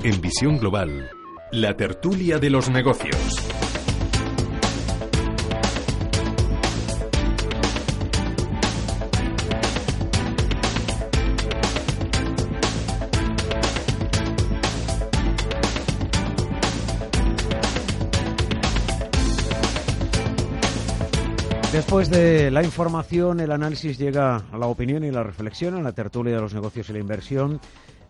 En Visión Global, la tertulia de los negocios. Después de la información, el análisis llega a la opinión y la reflexión en la tertulia de los negocios y la inversión.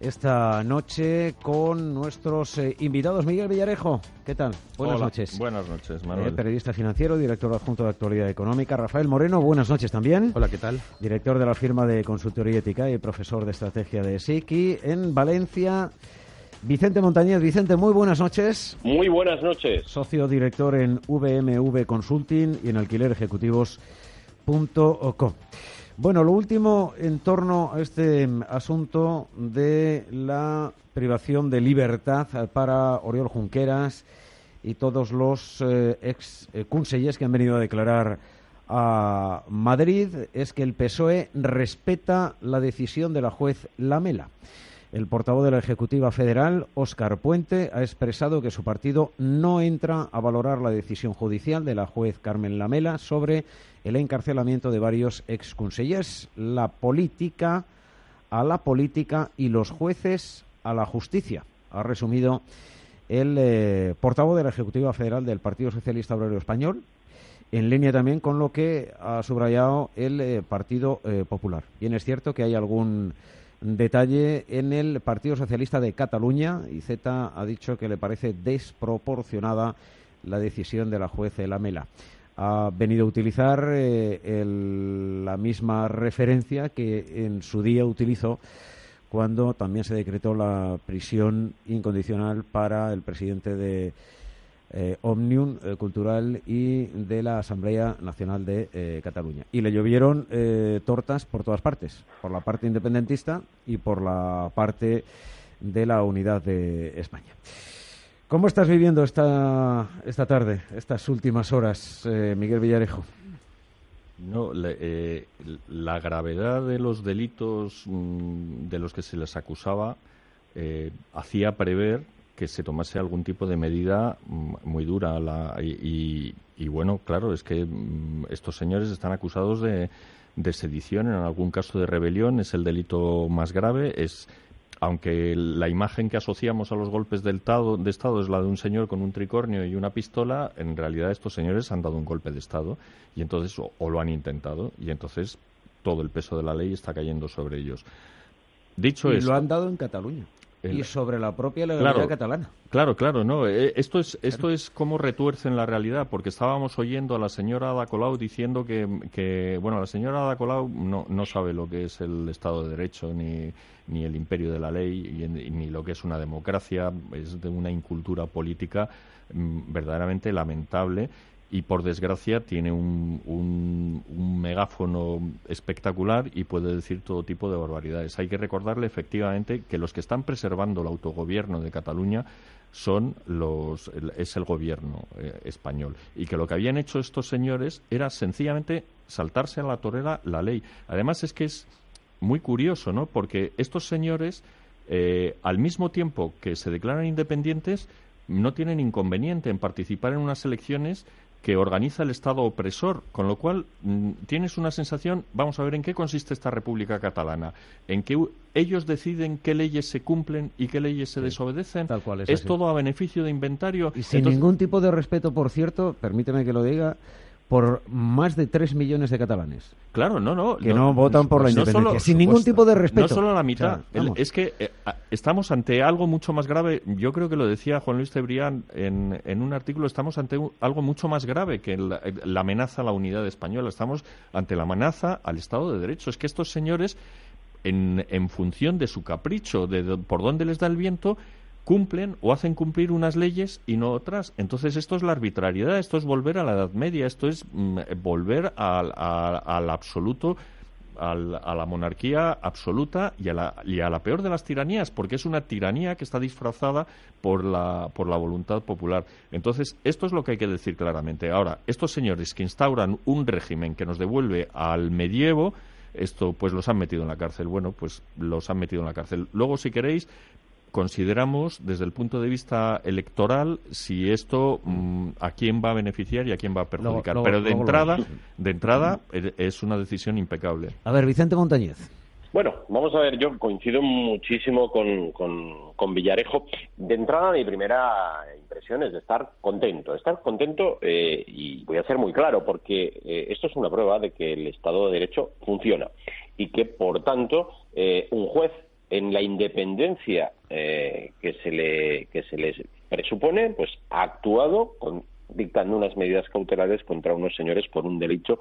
Esta noche con nuestros eh, invitados. Miguel Villarejo, ¿qué tal? Buenas Hola, noches. Buenas noches, Eh, Manuel. periodista financiero, director adjunto de actualidad económica. Rafael Moreno, buenas noches también. Hola, ¿qué tal? Director de la firma de consultoría ética y profesor de estrategia de SICI en Valencia. Vicente Montañez. Vicente, muy buenas noches. Muy buenas noches. Socio director en VMV Consulting y en alquilerejecutivos.com. Bueno, lo último en torno a este mm, asunto de la privación de libertad eh, para Oriol Junqueras y todos los eh, ex eh, que han venido a declarar a Madrid es que el PSOE respeta la decisión de la juez Lamela. El portavoz de la Ejecutiva Federal, Óscar Puente, ha expresado que su partido no entra a valorar la decisión judicial de la juez Carmen Lamela sobre el encarcelamiento de varios exconsellers. La política a la política y los jueces a la justicia, ha resumido el eh, portavoz de la Ejecutiva Federal del Partido Socialista Obrero Español, en línea también con lo que ha subrayado el eh, Partido eh, Popular. Bien, es cierto que hay algún detalle en el Partido Socialista de Cataluña y Z ha dicho que le parece desproporcionada la decisión de la juez Lamela. Ha venido a utilizar eh, el- la misma referencia que en su día utilizó cuando también se decretó la prisión incondicional para el presidente de eh, Omnium eh, Cultural y de la Asamblea Nacional de eh, Cataluña. Y le llovieron tortas por todas partes, por la parte independentista y por la parte de la unidad de España. ¿Cómo estás viviendo esta, esta tarde, estas últimas horas, Miguel Villarejo? No, la gravedad de los delitos mm, de los que se les acusaba hacía prever que se tomase algún tipo de medida mm, muy dura. La- y, y- y bueno, claro, es que mm, estos señores están acusados de, de sedición, en algún caso de rebelión, es el delito más grave. Es aunque la imagen que asociamos a los golpes del tado- de Estado es la de un señor con un tricornio y una pistola, en realidad estos señores han dado un golpe de Estado y entonces o, o lo han intentado y entonces todo el peso de la ley está cayendo sobre ellos. Dicho Y esto, lo han dado en Cataluña El- y sobre la propia legalidad Claro. catalana. Claro, claro, no. eh, Esto es esto es como retuercen la realidad, porque estábamos oyendo a la señora Ada Colau diciendo que, que, bueno, la señora Ada Colau no, no sabe lo que es el Estado de Derecho ni, ni el imperio de la ley y ni lo que es una democracia, es de una incultura política mm, verdaderamente lamentable y por desgracia tiene un, un, un megáfono espectacular y puede decir todo tipo de barbaridades. Hay que recordarle efectivamente que los que están preservando el autogobierno de Cataluña son los es el gobierno eh, español y que lo que habían hecho estos señores era sencillamente saltarse a la torera la ley. Además es que es muy curioso, ¿no? Porque estos señores eh, al mismo tiempo que se declaran independientes no tienen inconveniente en participar en unas elecciones que organiza el Estado opresor, con lo cual mm, tienes una sensación, vamos a ver en qué consiste esta República Catalana, en que ellos deciden qué leyes se cumplen y qué leyes se desobedecen, tal cual es todo a beneficio de inventario. Y sin Entonces- ningún tipo de respeto, por cierto, permíteme que lo diga, por más de 3 millones de catalanes. Claro, no, no. Que no votan por la no independencia, solo- sin ningún tipo de respeto. No solo la mitad. O sea, El- vamos. es que eh, estamos ante algo mucho más grave. Yo creo que lo decía Juan Luis Cebrián en, en un artículo. Estamos ante un- algo mucho más grave que la, la amenaza a la unidad española. Estamos ante la amenaza al Estado de Derecho. Es que estos señores, en, en función de su capricho, de, por dónde les da el viento, cumplen o hacen cumplir unas leyes y no otras. Entonces esto es la arbitrariedad, esto es volver a la Edad Media, esto es mm, volver al, a- al absoluto, al- a la monarquía absoluta y a, la, y a la peor de las tiranías, porque es una tiranía que está disfrazada por la, por la voluntad popular. Entonces esto es lo que hay que decir claramente. Ahora, estos señores que instauran un régimen que nos devuelve al medievo, esto pues los han metido en la cárcel. Bueno, pues los han metido en la cárcel. Luego, si queréis, consideramos desde el punto de vista electoral si esto mm, a quién va a beneficiar y a quién va a perjudicar. Pero de entrada, de entrada es una decisión impecable. A ver, Vicente Montañez. Bueno, vamos a ver, yo coincido muchísimo con, con, Villarejo. De entrada, mi primera impresión es de estar contento. Estar contento, eh, y voy a ser muy claro, porque eh, esto es una prueba de que el Estado de Derecho funciona y que, por tanto, eh, un juez en la independencia que se le que se les presupone, pues ha actuado dictando unas medidas cautelares contra unos señores por un delito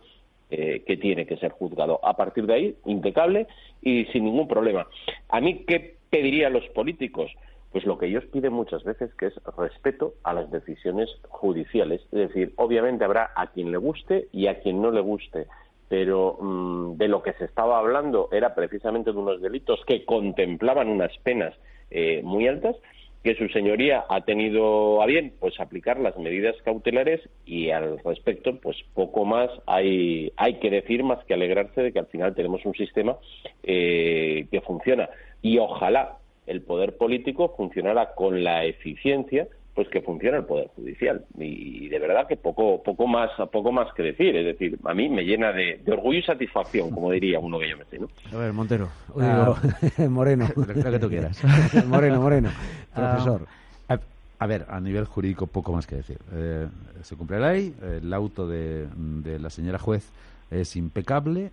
eh, que tiene que ser juzgado. A partir de ahí, impecable y sin ningún problema. ¿A mí qué pedirían los políticos? Pues lo que ellos piden muchas veces, que es respeto a las decisiones judiciales. Es decir, obviamente habrá a quien le guste y a quien no le guste, pero mm, de lo que se estaba hablando era precisamente de unos delitos que contemplaban unas penas eh, muy altas que su señoría ha tenido a bien pues aplicar las medidas cautelares y al respecto pues poco más hay hay que decir más que alegrarse de que al final tenemos un sistema eh, que funciona. Y ojalá el poder político funcionara con la eficiencia pues que funciona el poder judicial. Y de verdad que poco poco más poco más que decir. Es decir a mí me llena de, orgullo y satisfacción como diría uno que yo me sé ¿no? a ver Montero ah. Moreno. lo que tú quieras. Moreno Moreno profesor. ah, a, ver a nivel jurídico poco más que decir. Eh, se cumple la ley el auto de, de, la señora juez es impecable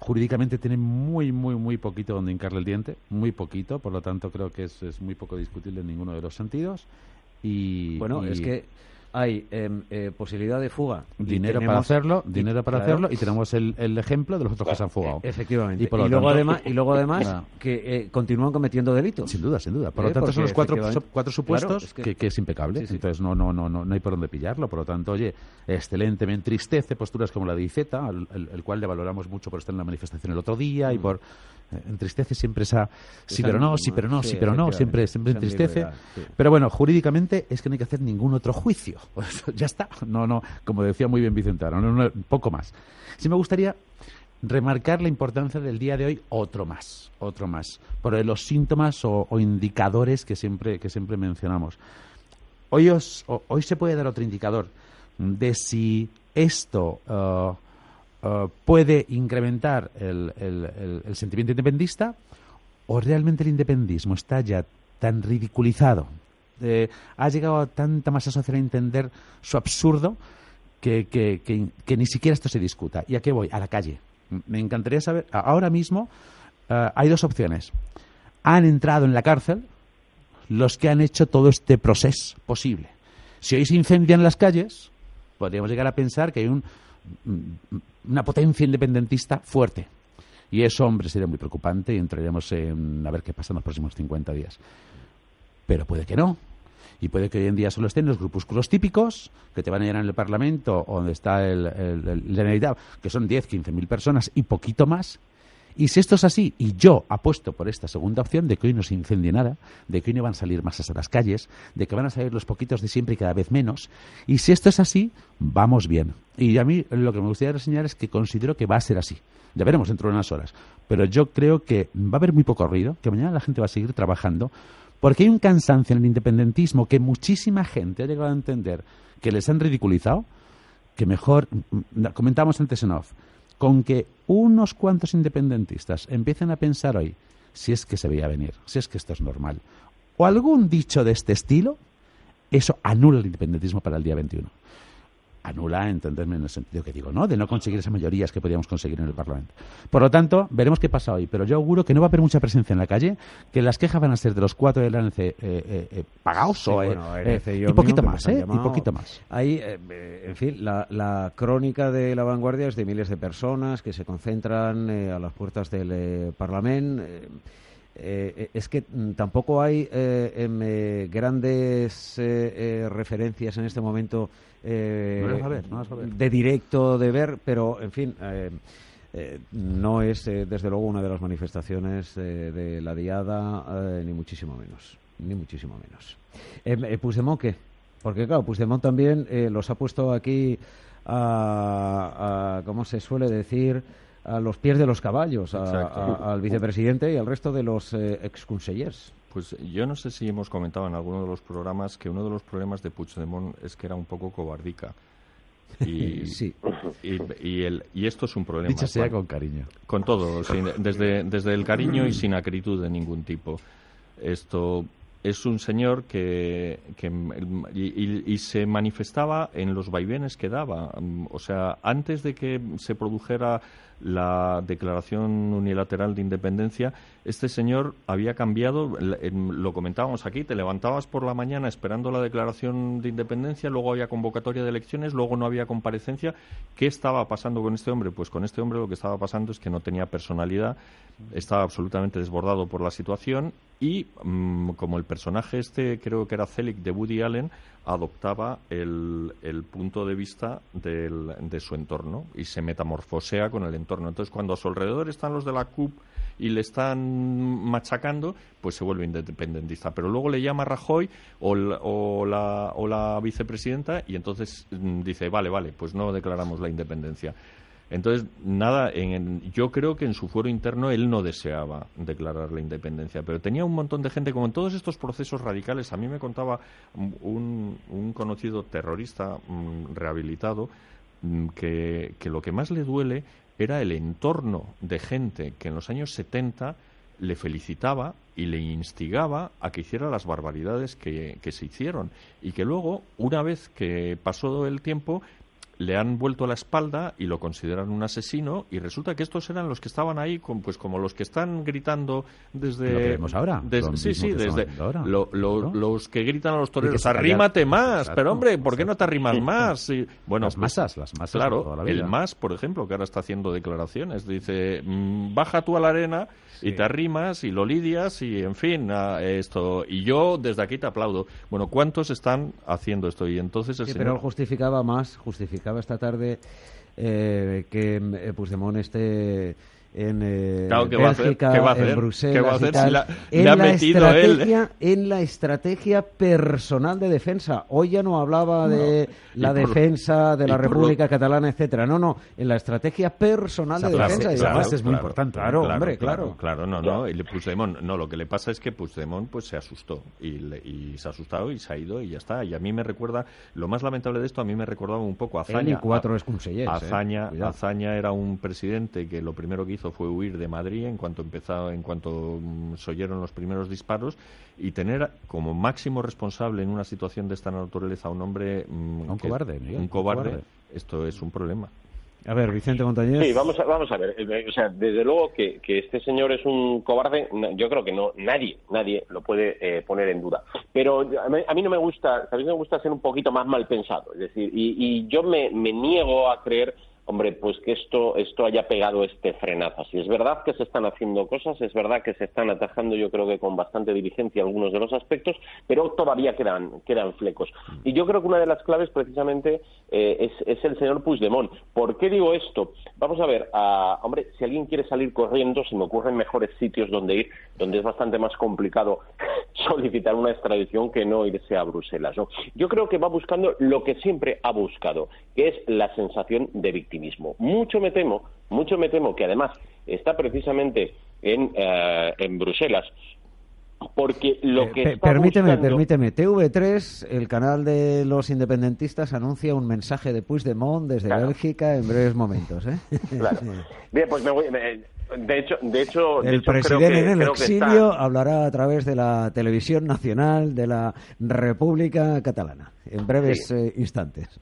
Jurídicamente tiene muy, muy, muy poquito donde hincarle el diente, muy poquito, por lo tanto creo que es, es muy poco discutible en ninguno de los sentidos. Y, bueno, es que hay em, eh, posibilidad de fuga. Dinero para hacerlo, dinero para hacerlo, y tenemos el, el, ejemplo de los otros que se han fugado. E, efectivamente. Y, luego además, y luego además que eh, continúan cometiendo delitos. Sin duda, sin duda. Por lo eh, tanto, son los cuatro, cuatro supuestos que, que, es impecable. Entonces, no, no, no, no, no hay por dónde pillarlo. Por lo tanto, oye, excelente. Me entristece posturas como la de Iceta, el, cual le valoramos mucho por estar en la manifestación el otro día y mm. por entristece siempre esa sí pero no, sí pero no, sí, pero no, siempre, siempre entristece. Pero bueno, jurídicamente es que no hay que hacer ningún otro juicio. ya está. No, no, como decía muy bien Vicentano, no, no, poco más. Sí me gustaría remarcar la importancia del día de hoy otro más, otro más, por los síntomas o, indicadores que siempre, que siempre mencionamos. Hoy, hoy se puede dar otro indicador de si esto uh, uh, puede incrementar el, el, sentimiento independista o realmente el independismo está ya tan ridiculizado, eh, ha llegado a tanta masa social a entender su absurdo que, que, ni siquiera esto se discuta. ¿Y a qué voy? A la calle. Me encantaría saber, ahora mismo uh, hay dos opciones. Han entrado en la cárcel los que han hecho todo este proceso posible. Si hoy se incendian las calles, podríamos llegar a pensar que hay un, una potencia independentista fuerte. Y eso, hombre, sería muy preocupante y entraríamos en a ver qué pasa en los próximos 50 días. Pero puede que no. Y puede que hoy en día solo estén los grupúsculos típicos que te van a llenar en el Parlamento o donde está el, el, que son 10, 15 mil personas y poquito más, y si esto es así, y yo apuesto por esta segunda opción de que hoy no se incendie nada, de que hoy no van a salir masas a las calles, de que van a salir los poquitos de siempre y cada vez menos, y si esto es así, vamos bien. Y a mí lo que me gustaría reseñar es que considero que va a ser así. Ya veremos dentro de unas horas. Pero yo creo que va a haber muy poco ruido, que mañana la gente va a seguir trabajando, porque hay un cansancio en el independentismo que muchísima gente ha llegado a entender que les han ridiculizado, que mejor, mm, comentamos antes en off, con que unos cuantos independentistas empiecen a pensar hoy si es que se veía venir, si es que esto es normal, o algún dicho de este estilo, eso anula el independentismo para el día 21 anula, entenderme en el sentido que digo, ¿no? De no conseguir esas mayorías que podíamos conseguir en el Parlamento. Por lo tanto, veremos qué pasa hoy, pero yo auguro que no va a haber mucha presencia en la calle, que las quejas van a ser de los cuatro del ANC eh, eh, eh, pagados o, y poquito más, ¿eh? Y poquito más. Hay, en fin, la, la, crónica de la vanguardia es de miles de personas que se concentran a las puertas del Parlamento. Es que mm, tampoco hay em, grandes referencias en este momento eh, de directo de ver, pero en fin. Eh, eh, no es desde luego una de las manifestaciones de la diada ni muchísimo menos ni muchísimo menos. Eh, Puigdemont qué porque claro Puigdemont también los ha puesto aquí a, a, como se suele decir a los pies de los caballos al vicepresidente y al resto de los eh, exconsellers. Pues yo no sé si hemos comentado en alguno de los programas que uno de los problemas de Puigdemont es que era un poco cobardica. Y, sí. y, el, y, esto es un problema. Dicho sea con cariño. Con todo, desde, desde el cariño y sin acritud de ningún tipo. Esto es un señor que, que y, se manifestaba en los vaivenes que daba. O sea, antes de que se produjera la declaración unilateral de independencia, este señor había cambiado, lo comentábamos aquí, te levantabas por la mañana esperando la declaración de independencia, luego había convocatoria de elecciones, luego no había comparecencia. ¿Qué estaba pasando con este hombre? Pues con este hombre lo que estaba pasando es que no tenía personalidad, estaba absolutamente desbordado por la situación y mm, como el personaje este, creo que era Celic de Woody Allen, adoptaba el, el punto de vista del, de su entorno y se metamorfosea con el entorno. Entonces, cuando a su alrededor están los de la CUP y le están machacando, pues se vuelve independentista. Pero luego le llama Rajoy o la, o la vicepresidenta y entonces mm, dice, vale, vale, pues no declaramos la independencia. Entonces, nada, en, yo creo que en su fuero interno él no deseaba declarar la independencia, pero tenía un montón de gente, como en todos estos procesos radicales, a mí me contaba un, un conocido terrorista mm, rehabilitado mm, que, que lo que más le duele era el entorno de gente que en los años 70 le felicitaba y le instigaba a que hiciera las barbaridades que, que, se hicieron. Y que luego, una vez que pasó el tiempo, le han vuelto la espalda y lo consideran un asesino y resulta que estos eran los que estaban ahí pues como los que están gritando desde lo que vemos ahora sí sí desde los que gritan a los toreros arrímate más pero hombre ¿por qué no te arrimas más bueno las pues, masas las masas claro el más por ejemplo que ahora está haciendo declaraciones dice mm, baja tú a la arena y te arrimas y lo lidias y en fin esto y yo desde aquí te aplaudo. Bueno cuántos están haciendo esto y entonces el sí, pero justificaba más justificaba esta tarde eh, que eh, Puigdemont esté en eh, Bélgica, en Bruselas y tal, en, la estrategia, en la estrategia personal de defensa. Hoy ya no hablaba de la defensa de la República Catalana, etcétera. No, no, en la estrategia personal de defensa. Claro, es muy importante. Claro, hombre, claro. Claro, no, no. Y Puigdemont, no, lo que le pasa es que Puigdemont pues se asustó y, se ha asustado y se ha ido y ya está. Y a mí me recuerda, lo más lamentable de esto, a mí me recordaba un poco a Azaña. y cuatro es Azaña, eh. Azaña era un presidente que lo primero que hizo fue huir de Madrid en cuanto empezó, en cuanto mm, se oyeron los primeros disparos y tener como máximo responsable en una situación de esta naturaleza a un hombre mm, un cobarde, un cobarde, esto es un problema. A ver, Vicente Montañez. Sí, vamos a, vamos a ver. Eh, o sea, desde luego que, este señor es un cobarde, yo creo que no nadie, nadie lo puede eh, poner en duda. Pero a mí, no me gusta, a mí me gusta ser un poquito más mal pensado. Es decir, y, y yo me, me niego a creer hombre, pues que esto, esto haya pegado este frenazo. Si es verdad que se están haciendo cosas, es verdad que se están atajando, yo creo que con bastante diligencia algunos de los aspectos, pero todavía quedan, quedan flecos. Y yo creo que una de las claves precisamente eh, es, el señor Puigdemont. ¿Por qué digo esto? Vamos a ver, hombre, si alguien quiere salir corriendo, se me ocurren mejores sitios donde ir, donde es bastante más complicado solicitar una extradición que no irse a Bruselas. ¿no? Yo creo que va buscando lo que siempre ha buscado, que es la sensación de victimismo. Mucho me temo, mucho me temo que además está precisamente en, eh, en Bruselas porque lo eh, que permíteme permíteme TV3 el canal de los independentistas anuncia un mensaje de Puigdemont desde Bélgica en breves momentos ¿eh? claro. bien pues me voy de hecho de hecho el presidente en el exilio hablará a través de la televisión nacional de la República Catalana en breves eh, instantes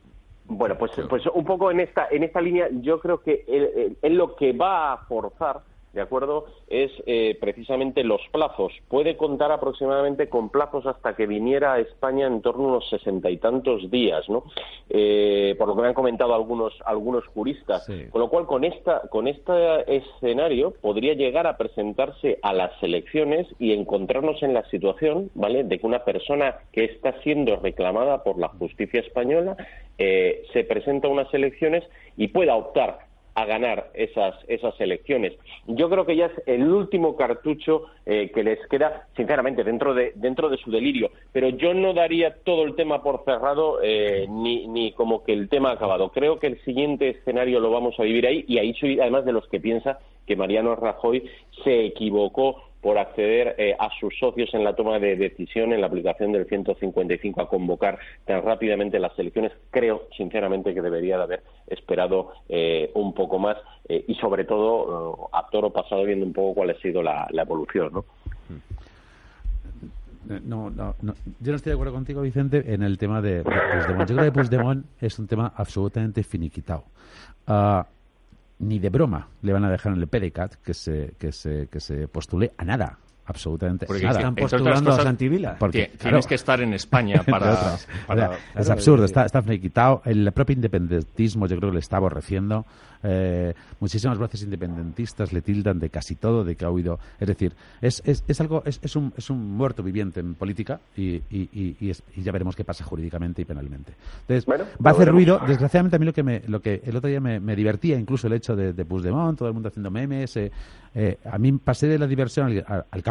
bueno pues pues un poco en esta en esta línea yo creo que es lo que va a forzar ¿de acuerdo? Es eh, precisamente los plazos. Puede contar aproximadamente con plazos hasta que viniera a España en torno a unos sesenta y tantos días, ¿no? Eh, por lo que me han comentado algunos, algunos juristas. Con lo cual, con, esta, con este escenario podría llegar a presentarse a las elecciones y encontrarnos en la situación, ¿vale?, de que una persona que está siendo reclamada por la justicia española eh, se presenta a unas elecciones y pueda optar a ganar esas, esas elecciones. Yo creo que ya es el último cartucho eh, que les queda, sinceramente, dentro de, dentro de su delirio. Pero yo no daría todo el tema por cerrado eh, ni, ni como que el tema ha acabado. Creo que el siguiente escenario lo vamos a vivir ahí y ahí soy además de los que piensa que Mariano Rajoy se equivocó por acceder eh, a sus socios en la toma de decisión, en la aplicación del 155 a convocar tan rápidamente las elecciones. Creo, sinceramente, que debería de haber esperado eh, un poco más eh, y, sobre todo, a toro pasado viendo un poco cuál ha sido la, evolución, ¿no? No, no, Yo no estoy de acuerdo contigo, Vicente, en el tema de, Puigdemont. Yo creo que Puigdemont es un tema absolutamente finiquitado. Uh, ni de broma le van a dejar en el PDCAT que se, que se, que se postule a nada absolutamente porque nada. están postulando a Santivila. Porque tienes que estar en España para... es absurdo, está, está quitado. El propio independentismo yo creo que le está aborreciendo. Eh, muchísimas voces independentistas le tildan de casi todo, de que ha huido. Es decir, es, es, es algo, es, es, un, es un muerto viviente en política y, y, y, ya veremos qué pasa jurídicamente y penalmente. Entonces, va a hacer ruido. Desgraciadamente, a mí lo que, me, lo que el otro día me, me divertía, incluso el hecho de, de Puigdemont, todo el mundo haciendo memes. Eh, eh, a mí pasé de la diversión al, al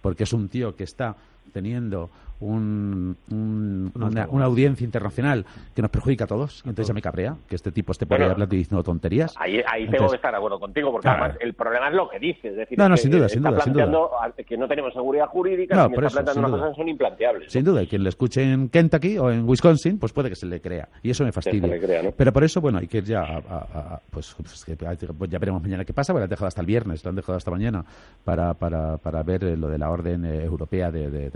porque es un tío que está teniendo un, una, audiencia internacional que nos perjudica a todos. Entonces ya me cabrea que este tipo esté por ahí hablando y diciendo tonterías. Ahí, ahí tengo que estar de acuerdo contigo, porque además el problema es lo que dices. Es decir, no, no, sin duda, sin duda, sin duda. que no tenemos seguridad jurídica, no, está planteando unas cosas son implanteables. Sin duda, y quien le escuche en Kentucky o en Wisconsin, pues puede que se le crea. Y eso me fastidia. Pero por eso, bueno, hay que ir ya a, pues, pues, pues, ya veremos mañana qué pasa, porque lo han dejado hasta el viernes, lo han dejado hasta mañana para, para, para ver eh, lo de la orden eh, europea de, de,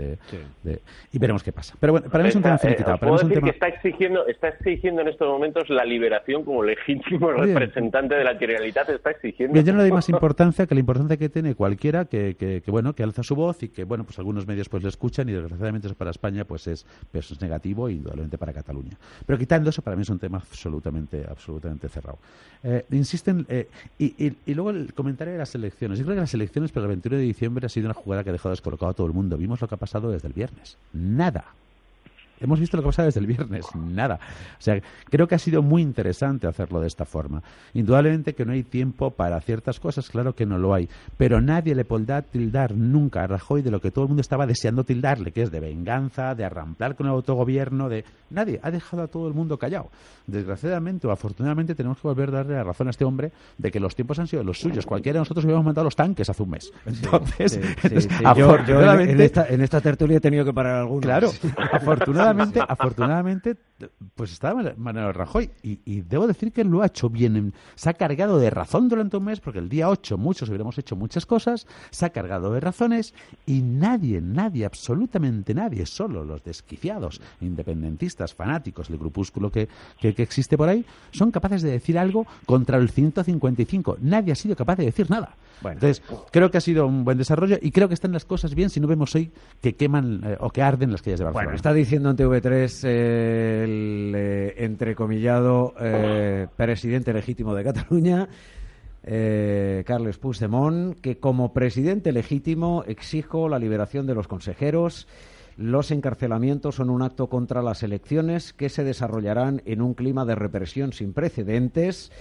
y veremos qué pasa. Pero bueno, para mí es un tema finiquitado. Para mí que está exigiendo, está exigiendo en estos momentos la liberación como legítimo representante de la Generalitat, está exigiendo. yo no le doy más importancia que la importancia que tiene cualquiera que, que, bueno, que alza su voz y que, bueno, pues algunos medios pues le escuchan y desgraciadamente eso para España pues es, pues es negativo y indudablemente para Cataluña. Pero quitando eso, para mí es un tema absolutamente, absolutamente cerrado. Eh, insisten, eh, y, y, luego el comentario de las elecciones. Yo creo que las elecciones para el 21 de diciembre ha sido una jugada que ha dejado descolocado a todo el mundo. Vimos lo que ha pasado desde el viernes. Nada. Hemos visto lo que pasa desde el viernes, nada. O sea, creo que ha sido muy interesante hacerlo de esta forma. Indudablemente que no hay tiempo para ciertas cosas, claro que no lo hay, pero nadie le podrá tildar nunca a Rajoy de lo que todo el mundo estaba deseando tildarle, que es de venganza, de arramplar con el autogobierno, de... Nadie ha dejado a todo el mundo callado. Desgraciadamente o afortunadamente tenemos que volver a darle la razón a este hombre de que los tiempos han sido los suyos. Cualquiera de nosotros hubiéramos mandado los tanques hace un mes. Entonces, en, esta, en esta tertulia he tenido que parar algunos. Claro, afortunadamente afortunadamente, pues estaba Manuel Rajoy y, debo decir que lo ha hecho bien. Se ha cargado de razón durante un mes porque el día 8 muchos hubiéramos hecho muchas cosas, se ha cargado de razones y nadie, nadie, absolutamente nadie, solo los desquiciados, independentistas, fanáticos, el grupúsculo que, que, que existe por ahí, son capaces de decir algo contra el 155. Nadie ha sido capaz de decir nada. Entonces, creo que ha sido un buen desarrollo y creo que están las cosas bien si no vemos hoy que queman eh, o que arden las calles de Barcelona. Bueno, está diciendo en TV3 el eh, entrecomillado eh, presidente legítimo de Cataluña, Carles Puigdemont, que como presidente legítimo exijo la liberación de los consejeros. Los encarcelamientos son un acto contra las elecciones que se desarrollarán en un clima de represión sin precedentes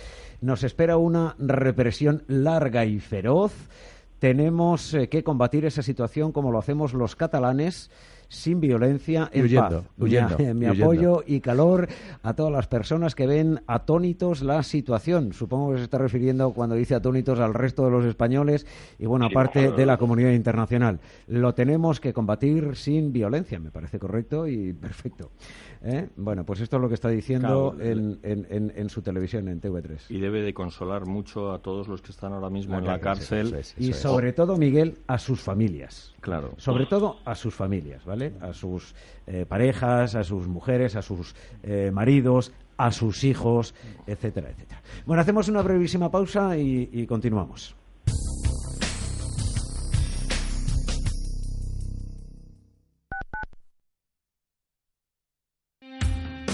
nos espera una represión larga y feroz. Tenemos eh, que combatir esa situación como lo hacemos los catalanes sin violencia, en huyendo, paz. Huyendo, mi, apoyo y calor a todas las personas que ven atónitos la situación. Supongo que se está refiriendo cuando dice atónitos al resto de los españoles y bueno, aparte de la comunidad internacional. Lo tenemos que combatir sin violencia, me parece correcto y perfecto. ¿Eh? Bueno, pues esto es lo que está diciendo en, en, su televisión, en TV3. Y debe de consolar mucho a todos los que están ahora mismo en la cárcel. y sobre todo, Miguel, a sus familias. Claro. Sobre todo a sus familias, ¿vale? A sus eh, parejas, a sus mujeres, a sus eh, maridos, a sus hijos, etcétera, etcétera. Bueno, hacemos una brevísima pausa y continuamos.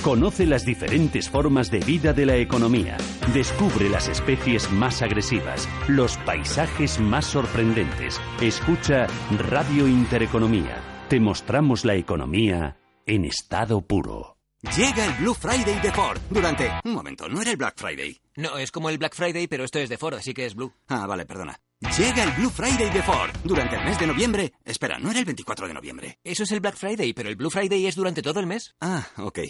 Conoce las diferentes formas de vida de la economía. Descubre las especies más agresivas, los paisajes más sorprendentes. Escucha Radio Intereconomía. Te mostramos la economía en estado puro. Llega el Blue Friday de Ford durante... Un momento, ¿no era el Black Friday? No, es como el Black Friday, pero esto es de Ford, así que es Blue. Ah, vale, perdona. Llega el Blue Friday de Ford durante el mes de noviembre. Espera, ¿no era el 24 de noviembre? Eso es el Black Friday, pero el Blue Friday es durante todo el mes. Ah, ok.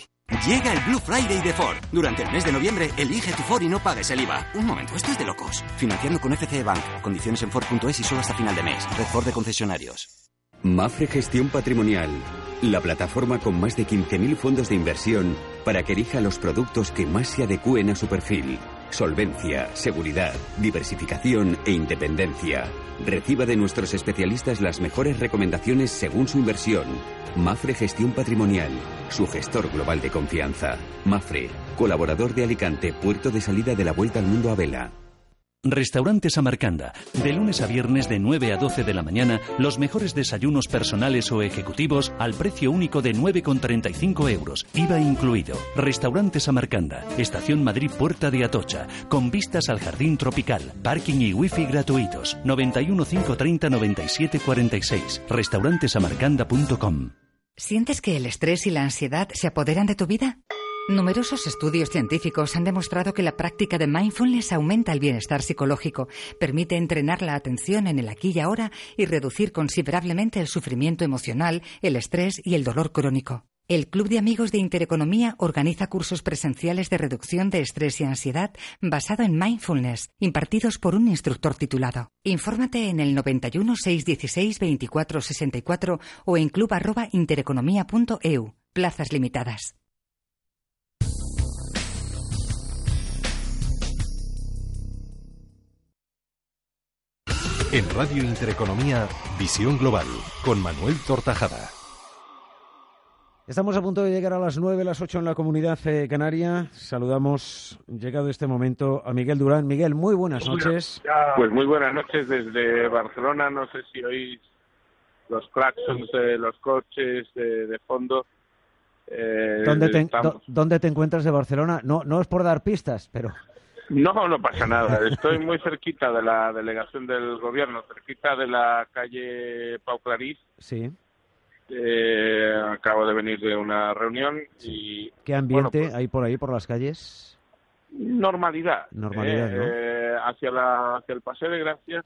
Llega el Blue Friday de Ford. Durante el mes de noviembre, elige tu Ford y no pagues el IVA. Un momento, esto es de locos. Financiando con FCE Bank. Condiciones en Ford.es y solo hasta final de mes. Red Ford de concesionarios. Mafre Gestión Patrimonial la plataforma con más de 15.000 fondos de inversión para que elija los productos que más se adecúen a su perfil. Solvencia, seguridad, diversificación e independencia. Reciba de nuestros especialistas las mejores recomendaciones según su inversión. Mafre Gestión Patrimonial, su gestor global de confianza. Mafre, colaborador de Alicante, puerto de salida de la Vuelta al Mundo a Vela. Restaurante Samarcanda. De lunes a viernes de 9 a 12 de la mañana, los mejores desayunos personales o ejecutivos al precio único de 9,35 euros, IVA incluido. Restaurante Samarcanda. Estación Madrid Puerta de Atocha. Con vistas al jardín tropical. Parking y wifi gratuitos. 91 530 97 46. Restaurantesamarcanda.com. ¿Sientes que el estrés y la ansiedad se apoderan de tu vida? Numerosos estudios científicos han demostrado que la práctica de mindfulness aumenta el bienestar psicológico, permite entrenar la atención en el aquí y ahora y reducir considerablemente el sufrimiento emocional, el estrés y el dolor crónico. El Club de Amigos de Intereconomía organiza cursos presenciales de reducción de estrés y ansiedad basado en mindfulness, impartidos por un instructor titulado. Infórmate en el 91 616 24 64 o en club@intereconomía.eu. Plazas limitadas. En Radio Intereconomía, Visión Global, con Manuel Tortajada. Estamos a punto de llegar a las nueve, las ocho en la comunidad eh, canaria. Saludamos, llegado este momento, a Miguel Durán. Miguel, muy buenas noches. Pues muy buenas noches desde Barcelona. No sé si oís los claxons de los coches de, fondo. Eh, ¿Dónde, te, ¿Dónde te encuentras de Barcelona? No, no es por dar pistas, pero... No, no pasa nada. Estoy muy cerquita de la delegación del gobierno, cerquita de la calle Pau Clarís. Sí. Eh, acabo de venir de una reunión y... ¿Qué ambiente pues hay por ahí, por las calles? Normalidad. Normalidad, ¿no? Eh, hacia, la, hacia el Paseo de Gracia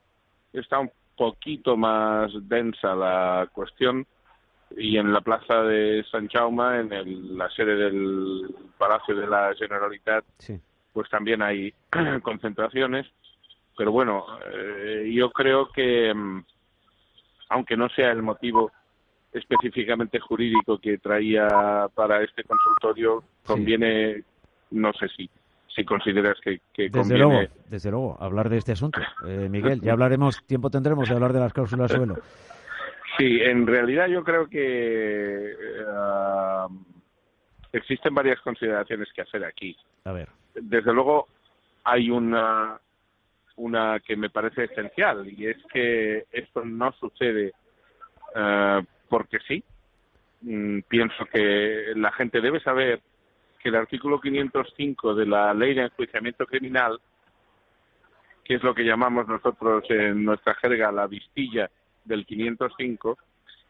está un poquito más densa la cuestión y en la plaza de San Jaume, en la sede del Palacio de la Generalitat, sí pues también hay concentraciones. Pero bueno, eh, yo creo que, mm, aunque no sea el motivo específicamente jurídico que traía para este consultorio, conviene, no sé si, si consideras que, que desde conviene... Luego, desde luego, hablar de este asunto. Eh, Miguel, ya hablaremos, tiempo tendremos de hablar de las cláusulas suelo. Sí, en realidad yo creo que eh, existen varias consideraciones que hacer aquí. A ver desde luego hay una una que me parece esencial y es que esto no sucede uh, porque sí. Mm, pienso que la gente debe saber que el artículo 505 de la Ley de Enjuiciamiento Criminal, que es lo que llamamos nosotros en nuestra jerga la vistilla del 505,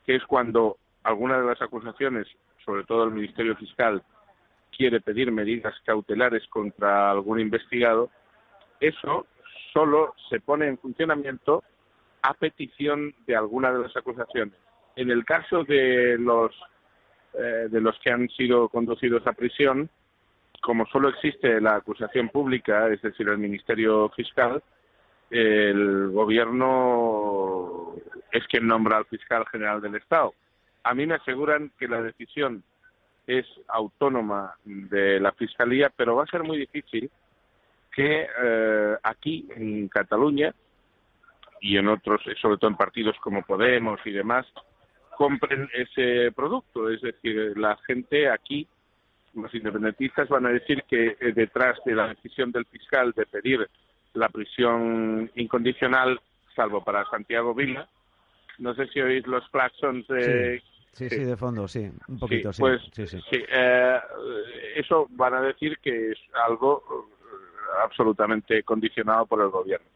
que es cuando alguna de las acusaciones, sobre todo el Ministerio Fiscal, quiere pedir medidas cautelares contra algún investigado, eso solo se pone en funcionamiento a petición de alguna de las acusaciones. En el caso de los eh, de los que han sido conducidos a prisión, como solo existe la acusación pública, es decir, el Ministerio Fiscal, el Gobierno es quien nombra al fiscal general del Estado. A mí me aseguran que la decisión es autónoma de la Fiscalía, pero va a ser muy difícil que eh, aquí en Cataluña y en otros, sobre todo en partidos como Podemos y demás, compren ese producto. Es decir, la gente aquí, los independentistas, van a decir que eh, detrás de la decisión del fiscal de pedir la prisión incondicional, salvo para Santiago Vila, no sé si oís los claxons de, sí, de fondo, sí, un poquito, sí. Pues, sí, sí. Eh, eso van a decir que es algo eh, absolutamente condicionado por el gobierno.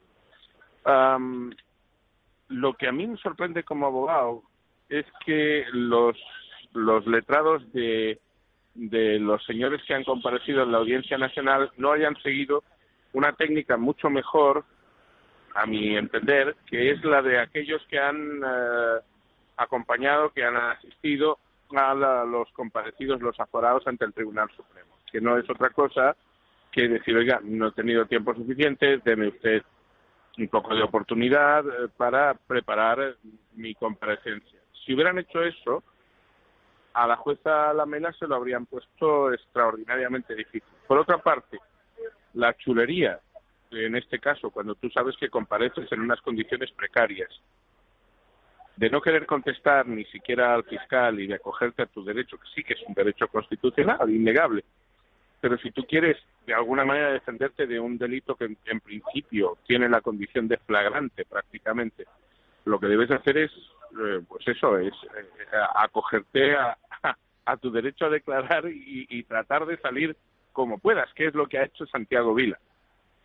lo que a mí me sorprende como abogado es que los, los letrados de de los señores que han comparecido en la Audiencia Nacional no hayan seguido una técnica mucho mejor, a mi entender, que es la de aquellos que han eh, acompañado, que han asistido a los comparecidos, los aforados ante el Tribunal Supremo, que no es otra cosa que decir, oiga, no he tenido tiempo suficiente, deme usted un poco de oportunidad eh, para preparar mi comparecencia. Si hubieran hecho eso, a la jueza Lamela se lo habrían puesto extraordinariamente difícil. Por otra parte, la chulería, en este caso, cuando tú sabes que compareces en unas condiciones precarias, de no querer contestar ni siquiera al fiscal y de acogerte a tu derecho, que sí que es un derecho constitucional, innegable, pero si tú quieres de alguna manera defenderte de un delito que en, principio tiene la condición de flagrante prácticamente, lo que debes hacer es, eh, pues eso, es eh, acogerte a, a, tu derecho a declarar y, tratar de salir como puedas, que es lo que ha hecho Santiago Vila.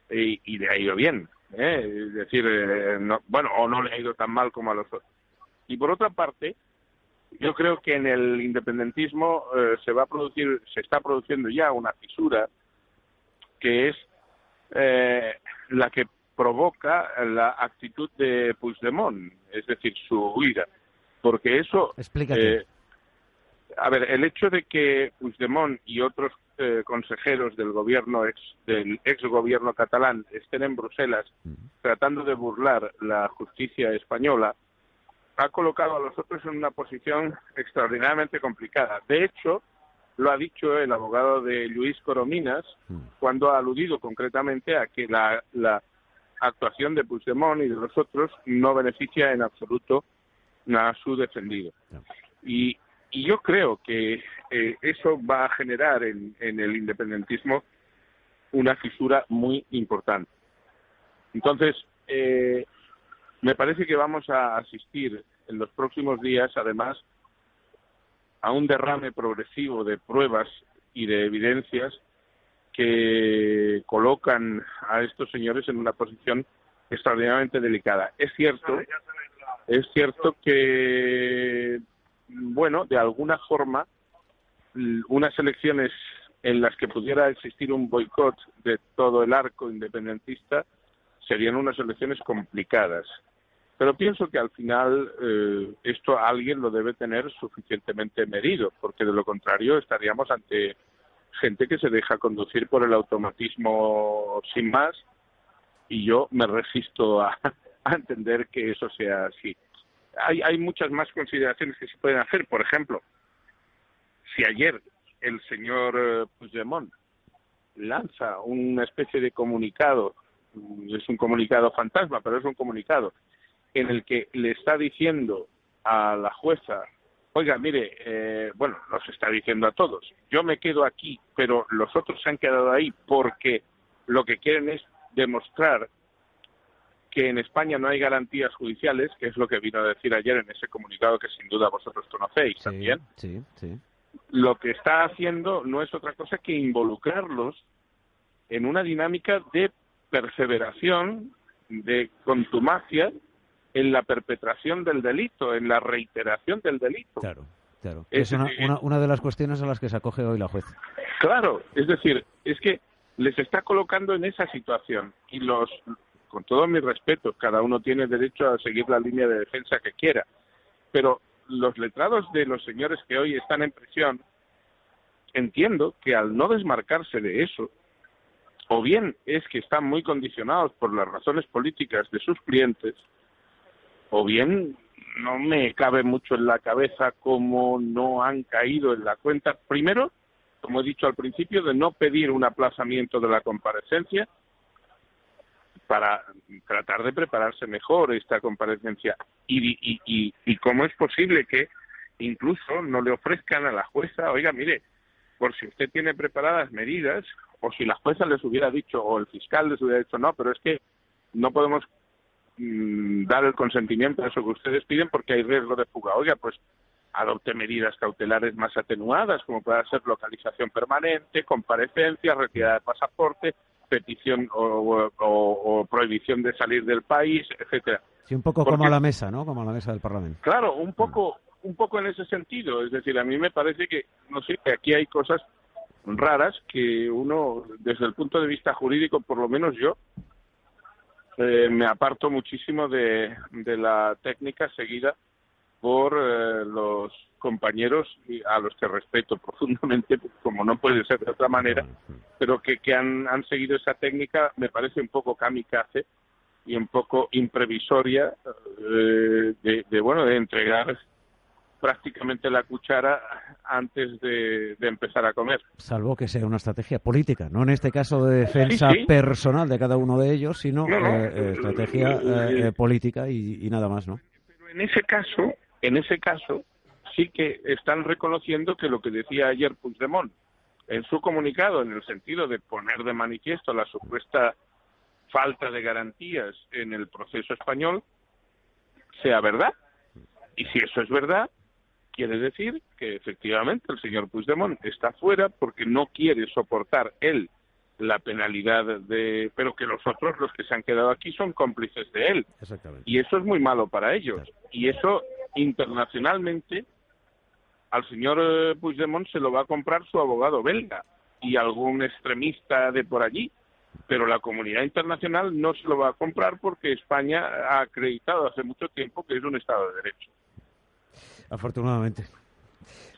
Y, y le ha ido bien, ¿eh? es decir, bueno, o no le ha ido tan mal como a los otros. Y por otra parte, yo creo que en el independentismo eh, se va a producir, se está produciendo ya una fisura que es eh, la que provoca la actitud de Puigdemont, es decir, su huida, porque eso. Explícate. Eh, a ver, el hecho de que Puigdemont y otros consejeros del gobierno ex, del ex gobierno catalán estén en Bruselas tratando de burlar la justicia española ha colocado a los otros en una posición extraordinariamente complicada. De hecho, lo ha dicho el abogado de Luis Corominas mm. cuando ha aludido concretamente a que la, actuación de Puigdemont y de los otros no beneficia en absoluto a su defendido. Y, yo creo que eh, eso va a generar en, en el independentismo una fisura muy importante. Entonces, eh, me parece que vamos a asistir en los próximos días, además, a un derrame progresivo de pruebas y de evidencias que colocan a estos señores en una posición extraordinariamente delicada. Es cierto, es cierto que, bueno, de alguna forma, unas elecciones en las que pudiera existir un boicot de todo el arco independentista serían unas elecciones complicadas. Pero pienso que al final eh, esto alguien lo debe tener suficientemente medido, porque de lo contrario estaríamos ante gente que se deja conducir por el automatismo sin más y yo me resisto a, entender que eso sea así. Hay, hay muchas más consideraciones que se pueden hacer. Por ejemplo, si ayer el señor eh, Puigdemont lanza una especie de comunicado, es un comunicado fantasma, pero es un comunicado, en el que le está diciendo a la jueza, oiga, mire, eh, bueno, nos está diciendo a todos, yo me quedo aquí, pero los otros se han quedado ahí porque lo que quieren es demostrar que en España no hay garantías judiciales, que es lo que vino a decir ayer en ese comunicado que sin duda vosotros conocéis también. Sí, sí. Lo que está haciendo no es otra cosa que involucrarlos en una dinámica de perseveración, de contumacia, en la perpetración del delito, en la reiteración del delito. Claro, claro. Es, una, una, de las cuestiones a las que se acoge hoy la juez. Claro, es decir, es que les está colocando en esa situación y los, con todo mi respeto, cada uno tiene derecho a seguir la línea de defensa que quiera, pero los letrados de los señores que hoy están en prisión, entiendo que al no desmarcarse de eso, o bien es que están muy condicionados por las razones políticas de sus clientes, o bien no me cabe mucho en la cabeza cómo no han caído en la cuenta, primero, como he dicho al principio, de no pedir un aplazamiento de la comparecencia para tratar de prepararse mejor esta comparecencia. Y, y, y, y cómo es posible que incluso no le ofrezcan a la jueza, oiga, mire, por si usted tiene preparadas medidas, o si la jueza les hubiera dicho, o el fiscal les hubiera dicho, no, pero es que no podemos Mm, dar el consentimiento a eso que ustedes piden porque hay riesgo de fuga. Oiga, pues adopte medidas cautelares más atenuadas, como pueda ser localización permanente, comparecencia, retirada de pasaporte, petición o, prohibición de salir del país, etcétera. Sí, un poco como a la mesa, ¿no? Como a la mesa del Parlamento. Claro, un poco, un poco en ese sentido. Es decir, a mí me parece que, no sé, que aquí hay cosas raras que uno, desde el punto de vista jurídico, por lo menos yo, eh, me aparto muchísimo de, de la técnica seguida por eh, los compañeros a los que respeto profundamente, como no puede ser de otra manera, pero que, que han, han seguido esa técnica me parece un poco kamikaze y un poco imprevisoria eh, de, bueno de entregar prácticamente la cuchara antes de, empezar a comer. Salvo que sea una estrategia política, no en este caso de defensa personal de cada uno de ellos, sino eh, estrategia política y, y, nada más, ¿no? Pero en ese caso, en ese caso sí que están reconociendo que lo que decía ayer Puigdemont en su comunicado, en el sentido de poner de manifiesto la supuesta falta de garantías en el proceso español, sea verdad. Y si eso es verdad, quiere decir que efectivamente el señor Puigdemont está fuera porque no quiere soportar él la penalidad de pero que los otros los que se han quedado aquí son cómplices de él. Y eso es muy malo para ellos. Y eso internacionalmente al señor eh, Puigdemont se lo va a comprar su abogado belga y algún extremista de por allí, pero la comunidad internacional no se lo va a comprar porque España ha acreditado hace mucho tiempo que es un Estado de Derecho. Afortunadamente.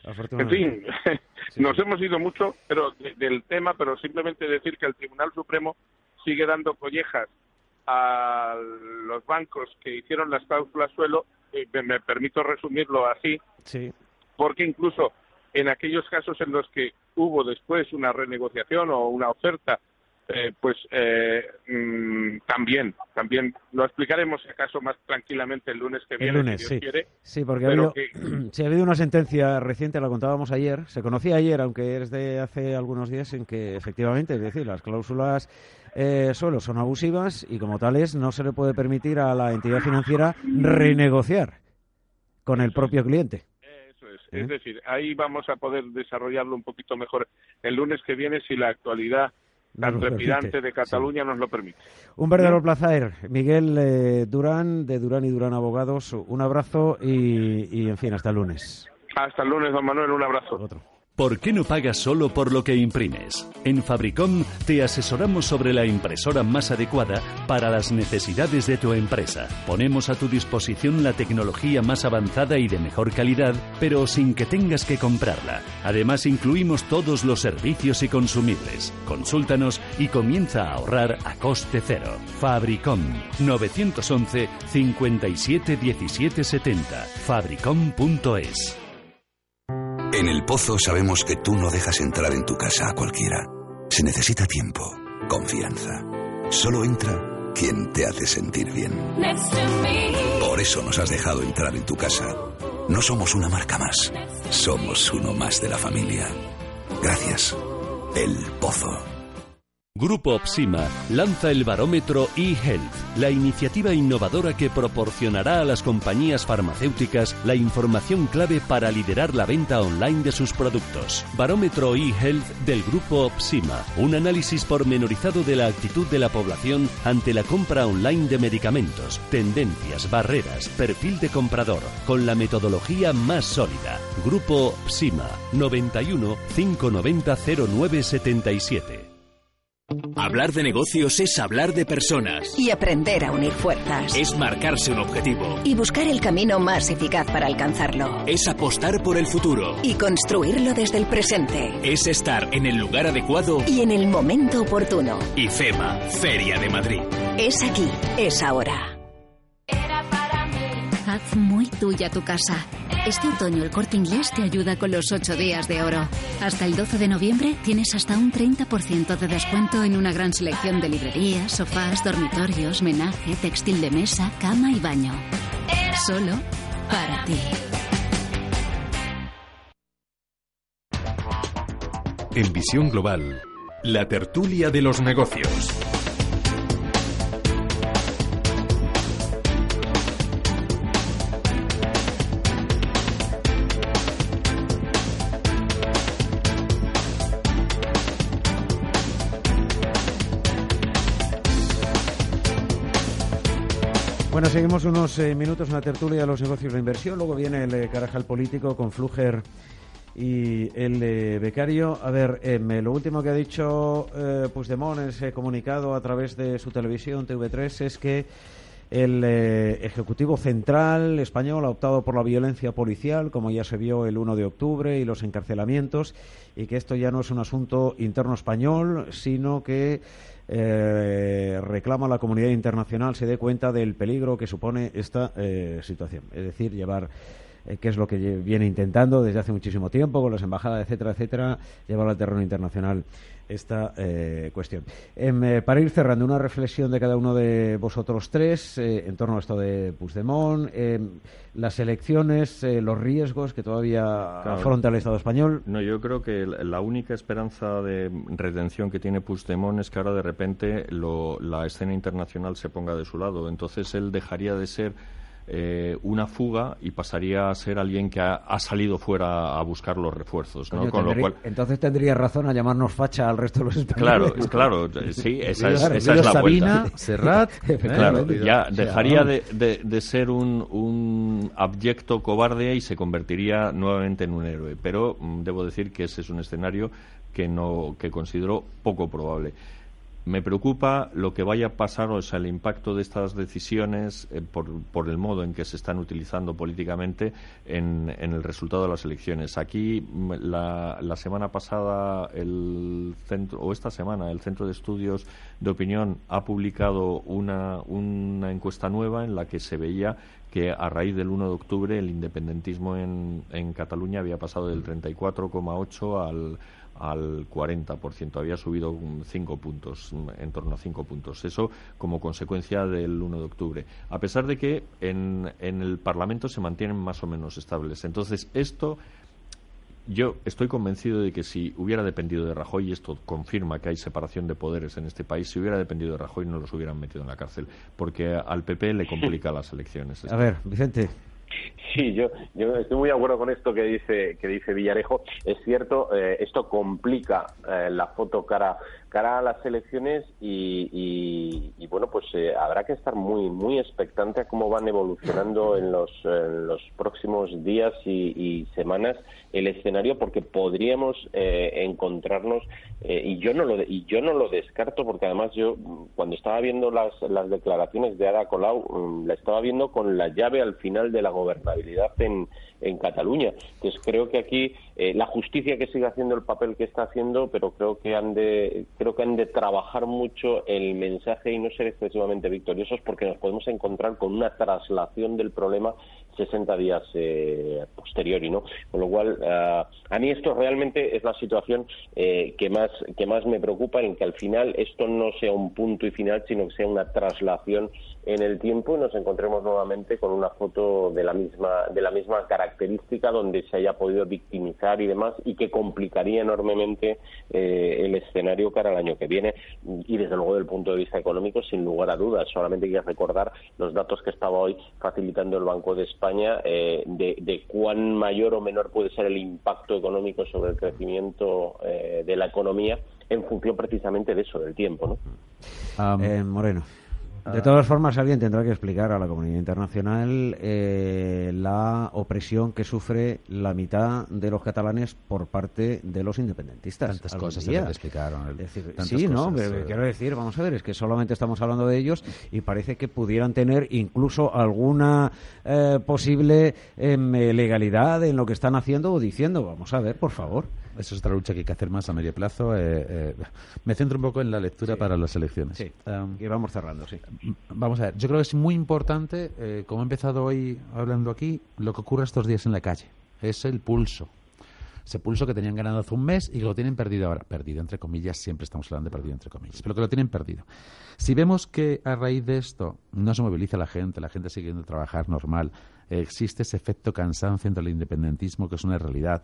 En fin, nos hemos ido mucho pero del tema, pero simplemente decir que el Tribunal Supremo sigue dando collejas a los bancos que hicieron las cláusulas suelo, me permito resumirlo así, sí. porque incluso en aquellos casos en los que hubo después una renegociación o una oferta, eh, pues eh, mm, también, también lo explicaremos si acaso más tranquilamente el lunes que viene. El lunes, sí. sí, porque ha habido, ha habido una sentencia reciente, la contábamos ayer, se conocía ayer, aunque es de hace algunos días, en que efectivamente, es decir, las cláusulas eh, suelo son abusivas y como tales no se le puede permitir a la entidad financiera renegociar con el propio cliente. Es decir, ahí vamos a poder desarrollarlo un poquito mejor el lunes que viene si la actualidad tan trepidante de Cataluña nos lo permite. Un verdadero placer. Miguel eh, Durán, de Durán y Durán Abogados, un abrazo y, y, en fin, hasta el lunes. Hasta el lunes, don Manuel, un abrazo. Otro. ¿Por qué no pagas solo por lo que imprimes? En Fabricom te asesoramos sobre la impresora más adecuada para las necesidades de tu empresa. Ponemos a tu disposición la tecnología más avanzada y de mejor calidad, pero sin que tengas que comprarla. Además, incluimos todos los servicios y consumibles. Consúltanos y comienza a ahorrar a coste cero. Fabricom 911 57 17 70. Fabricom.es en el Pozo sabemos que tú no dejas entrar en tu casa a cualquiera. Se necesita tiempo, confianza. Solo entra quien te hace sentir bien. Por eso nos has dejado entrar en tu casa. No somos una marca más, somos uno más de la familia. Gracias. El Pozo. Grupo Opsima lanza el barómetro eHealth, la iniciativa innovadora que proporcionará a las compañías farmacéuticas la información clave para liderar la venta online de sus productos. Barómetro eHealth del Grupo Opsima, un análisis pormenorizado de la actitud de la población ante la compra online de medicamentos, tendencias, barreras, perfil de comprador, con la metodología más sólida. Grupo Opsima, 91 590 0977. Hablar de negocios es hablar de personas. Y aprender a unir fuerzas. Es marcarse un objetivo. Y buscar el camino más eficaz para alcanzarlo. Es apostar por el futuro. Y construirlo desde el presente. Es estar en el lugar adecuado. Y en el momento oportuno. IFEMA, Feria de Madrid. Es aquí, es ahora. Muy tuya tu casa. Este otoño el corte inglés te ayuda con los 8 días de oro. Hasta el 12 de noviembre tienes hasta un 30% de descuento en una gran selección de librerías, sofás, dormitorios, menaje, textil de mesa, cama y baño. Solo para ti. En Visión Global, la tertulia de los negocios. Bueno, seguimos unos eh, minutos en la tertulia de los negocios de inversión. Luego viene el eh, Carajal político con Fluger y el eh, becario. A ver, lo último que ha dicho Puigdemont en ese comunicado a través de su televisión TV3 es que el Ejecutivo Central español ha optado por la violencia policial, como ya se vio el 1 de octubre, y los encarcelamientos, y que esto ya no es un asunto interno español, sino que eh, reclama a la comunidad internacional se dé cuenta del peligro que supone esta eh, situación. Es decir, llevar eh, que es lo que viene intentando desde hace muchísimo tiempo con las embajadas, etcétera, etcétera, llevar al terreno internacional esta eh, cuestión. Em, eh, para ir cerrando, una reflexión de cada uno de vosotros tres en torno a esto de Puigdemont, em, las elecciones, los riesgos que todavía afronta el Estado español. No, yo creo que la única esperanza de redención que tiene Puigdemont es que ahora de repente la escena internacional se ponga de su lado. Entonces él dejaría de ser eh, una fuga y pasaría a ser alguien que ha, salido fuera a buscar los refuerzos. ¿no? Con lo cual... Entonces tendría razón a llamarnos facha al resto de los españoles. Claro, claro, sí, esa es, esa es la Sabina, Serrat, claro, ya dejaría de, de, ser un, un, abyecto cobarde y se convertiría nuevamente en un héroe. Pero mm, debo decir que ese es un escenario que no que considero poco probable. Me preocupa lo que vaya a pasar, o sea, el impacto de estas decisiones eh, por, el modo en que se están utilizando políticamente en, el resultado de las elecciones. Aquí, mm, la, semana pasada, el centro, o esta semana, el Centro de Estudios de Opinión ha publicado una, una encuesta nueva en la que se veía que a raíz del 1 de octubre el independentismo en, en Cataluña había pasado del 34,8 al al 40%. Había subido cinco puntos, en torno a cinco puntos. Eso como consecuencia del 1 de octubre. A pesar de que en, en el Parlamento se mantienen más o menos estables. Entonces, esto yo estoy convencido de que si hubiera dependido de Rajoy, y esto confirma que hay separación de poderes en este país, si hubiera dependido de Rajoy no los hubieran metido en la cárcel, porque al PP le complica las elecciones. A ver, Vicente. Sí, yo, yo estoy muy de acuerdo con esto que dice que dice Villarejo. Es cierto, eh, esto complica eh, la foto cara cara a las elecciones y, bueno, pues eh, habrá que estar muy muy expectante a cómo van evolucionando en los, los próximos días y, semanas el escenario, porque podríamos encontrarnos y yo no lo y yo no lo descarto porque además yo cuando estaba viendo las, las declaraciones de Ada Colau mm, la estaba viendo con la llave al final de la gobernabilidad en, en Cataluña. Entonces creo que aquí eh, la justicia que sigue haciendo el papel que está haciendo, pero creo que han de creo que han de trabajar mucho el mensaje y no ser excesivamente victoriosos porque nos podemos encontrar con una traslación del problema 60 días eh, posteriori, ¿no? Con lo cual eh, a mí esto realmente es la situación eh, que más que más me preocupa en que al final esto no sea un punto y final, sino que sea una traslación en el tiempo y nos encontremos nuevamente con una foto de la misma de la misma característica donde se haya podido victimizar y demás y que complicaría enormemente eh, el escenario para el año que viene y desde luego del punto de vista económico sin lugar a dudas solamente hay que recordar los datos que estaba hoy facilitando el Banco de España eh, de, cuán mayor o menor puede ser el impacto económico sobre el crecimiento eh, de la economía en función precisamente de eso del tiempo ¿no? Moreno de todas formas, alguien tendrá que explicar a la comunidad internacional eh, la opresión que sufre la mitad de los catalanes por parte de los independentistas. Tantas cosas se explicaron. sí, no, quiero decir, vamos a ver, es que solamente estamos hablando de ellos y parece que pudieran tener incluso alguna eh, posible em, legalidad en lo que están haciendo o diciendo. Vamos a ver, por favor. Esa es otra lucha que hay que hacer más a medio plazo. Eh, eh, me centro un poco en la lectura para las elecciones. Sí, y vamos cerrando, sí. Vamos a ver, yo creo que es muy importante, eh, como he empezado hoy hablando aquí, lo que ocurre estos días en la calle. Es el pulso. Ese pulso que tenían ganado hace un mes y que lo tienen perdido ahora. Perdido, entre comillas, siempre estamos hablando de perdido, entre comillas. Pero que lo tienen perdido. Si vemos que a raíz de esto no se moviliza la gente, la gente sigue yendo a trabajar normal, existe ese efecto cansancio entre el independentismo, que es una realidad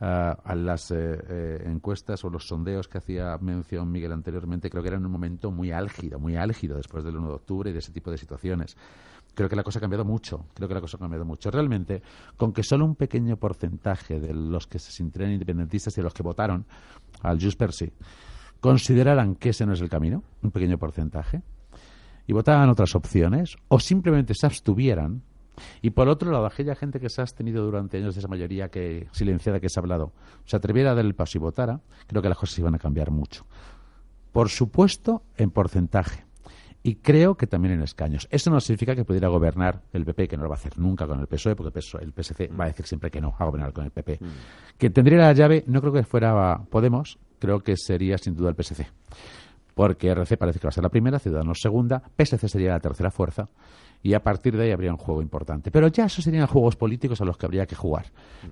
a las eh, eh, encuestas o los sondeos que hacía mención Miguel anteriormente, creo que era en un momento muy álgido, muy álgido después del 1 de octubre y de ese tipo de situaciones. Creo que la cosa ha cambiado mucho, creo que la cosa ha cambiado mucho. Realmente, con que solo un pequeño porcentaje de los que se sintieran independentistas y de los que votaron al Just per sí consideraran que ese no es el camino, un pequeño porcentaje, y votaran otras opciones, o simplemente se abstuvieran, y por otro lado, aquella gente que se ha abstenido durante años de esa mayoría que silenciada que se ha hablado, se atreviera a dar el paso y votara, creo que las cosas iban a cambiar mucho. Por supuesto, en porcentaje. Y creo que también en escaños. Eso no significa que pudiera gobernar el PP, que no lo va a hacer nunca con el PSOE, porque el, PSC va a decir siempre que no, a gobernar con el PP. Mm. Que tendría la llave, no creo que fuera Podemos, creo que sería sin duda el PSC porque RC parece que va a ser la primera, Ciudadanos segunda, PSC sería la tercera fuerza y a partir de ahí habría un juego importante. Pero ya esos serían juegos políticos a los que habría que jugar.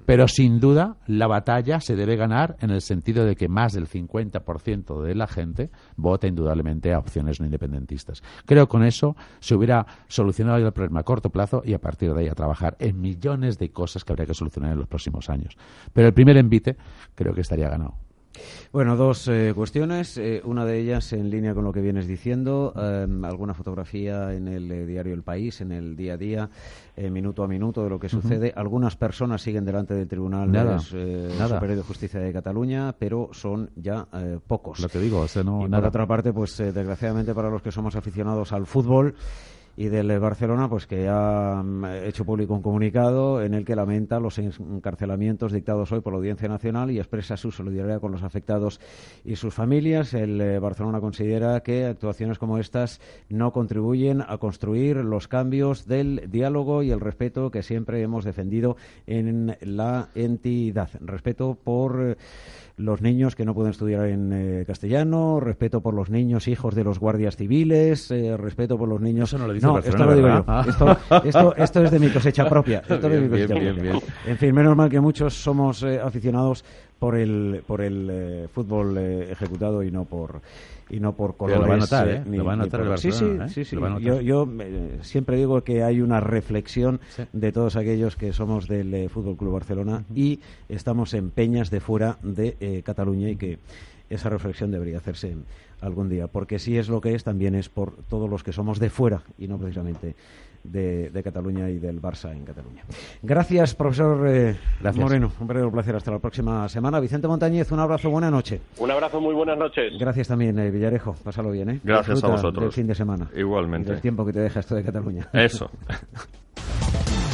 Pero sin duda la batalla se debe ganar en el sentido de que más del 50% de la gente vota indudablemente a opciones no independentistas. Creo que con eso se hubiera solucionado el problema a corto plazo y a partir de ahí a trabajar en millones de cosas que habría que solucionar en los próximos años. Pero el primer envite creo que estaría ganado. Bueno, dos eh, cuestiones. Eh, una de ellas en línea con lo que vienes diciendo. Em, alguna fotografía en el eh, diario El País, en el día a día, minuto a minuto de lo que sucede. Algunas personas siguen delante del Tribunal Superior de Justicia de Cataluña, pero son ya pocos. Lo que digo, o no, y por otra parte, pues desgraciadamente para los que somos aficionados al fútbol, y del Barcelona, pues que ha mm, hecho público un comunicado en el que lamenta los encarcelamientos dictados hoy por la Audiencia Nacional y expresa su solidaridad con los afectados y sus familias. El eh, Barcelona considera que actuaciones como estas no contribuyen a construir los cambios del diálogo y el respeto que siempre hemos defendido en la entidad. Respeto por eh, los niños que no pueden estudiar en eh, castellano, respeto por los niños hijos de los guardias civiles, eh, respeto por los niños. Eso no lo dice no, esto lo digo yo. Ah. Esto, esto, es de mi cosecha propia. Esto es de mi cosecha propia. En fin, menos mal que muchos somos eh, aficionados por el, por el fútbol ejecutado y no por y no por colores. lo va a notar, ¿eh? lo va a notar el Sí, sí, ¿eh? sí. sí. Yo, yo eh, siempre digo que hay una reflexión de todos aquellos que somos del eh, Fútbol Club Barcelona y estamos en peñas de fuera de Cataluña y que esa reflexión debería hacerse algún día, porque si es lo que es, también es por todos los que somos de fuera y no precisamente de, Cataluña y del Barça en Cataluña. Gracias, profesor eh, Moreno. Un verdadero placer. Hasta la próxima semana. Vicente Montañez, un abrazo. Buena noche. Un abrazo, muy buenas noches. Gracias también, eh, Villarejo. Pásalo bien. ¿eh? Gracias a vosotros. Del fin de semana. Igualmente. el tiempo que te deja esto de Cataluña. Eso.